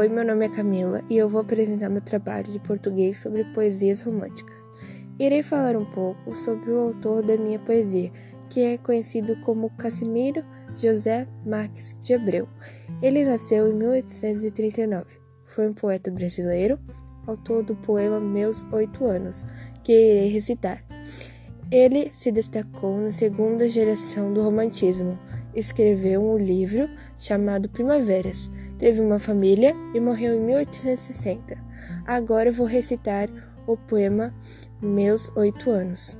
Oi, meu nome é Camila e eu vou apresentar meu trabalho de português sobre poesias românticas. Irei falar um pouco sobre o autor da minha poesia, que é conhecido como Casimiro José Marques de Abreu. Ele nasceu em 1839. Foi um poeta brasileiro, autor do poema Meus Oito Anos, que irei recitar. Ele se destacou na segunda geração do romantismo. Escreveu um livro chamado Primaveras teve uma família e morreu em 1860. Agora vou recitar o poema Meus Oito Anos.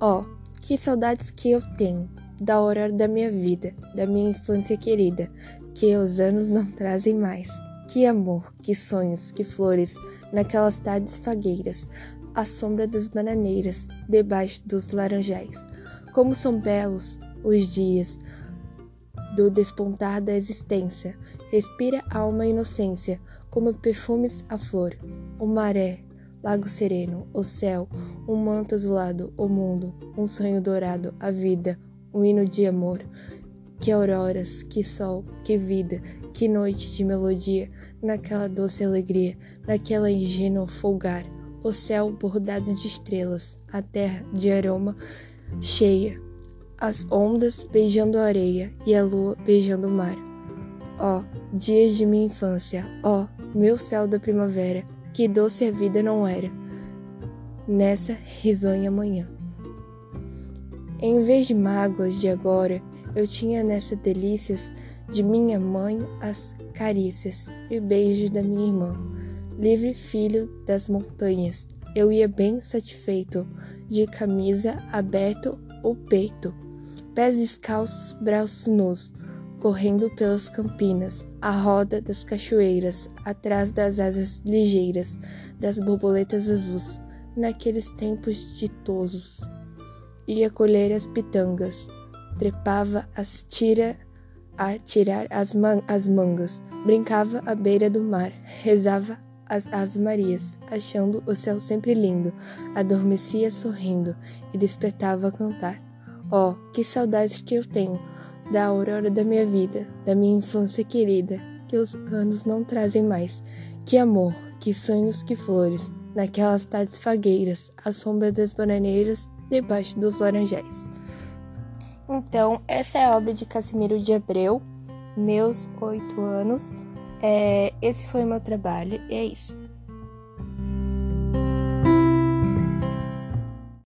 Ó, oh, que saudades que eu tenho da aurora da minha vida, da minha infância querida, que os anos não trazem mais. Que amor, que sonhos, que flores, naquelas tardes fagueiras, à sombra das bananeiras, debaixo dos laranjais. Como são belos os dias, do despontar da existência. Respira alma inocência, como perfumes a flor. O maré, lago sereno, o céu, um manto azulado, o mundo, um sonho dourado, a vida, um hino de amor. Que auroras, que sol, que vida, que noite de melodia, naquela doce alegria, naquela ingênua folgar. O céu bordado de estrelas, a terra de aroma cheia, as ondas beijando a areia e a lua beijando o mar. Ó, oh, dias de minha infância, ó, oh, meu céu da primavera, que doce a vida não era, nessa risonha manhã. Em vez de mágoas de agora, eu tinha nessa delícias de minha mãe as carícias e beijos da minha irmã. Livre filho das montanhas, eu ia bem satisfeito, de camisa aberto o peito pés descalços, braços nus, correndo pelas campinas, à roda das cachoeiras, atrás das asas ligeiras das borboletas azuis, naqueles tempos ditosos. Ia colher as pitangas, trepava as tira a tirar as, man as mangas, brincava à beira do mar, rezava as Ave Marias, achando o céu sempre lindo, adormecia sorrindo e despertava a cantar. Oh, que saudades que eu tenho da aurora da minha vida, da minha infância querida, que os anos não trazem mais. Que amor, que sonhos, que flores, naquelas tardes fagueiras, à sombra das bananeiras, debaixo dos laranjais. Então, essa é a obra de Casimiro de Abreu, meus oito anos. É, esse foi meu trabalho e é isso.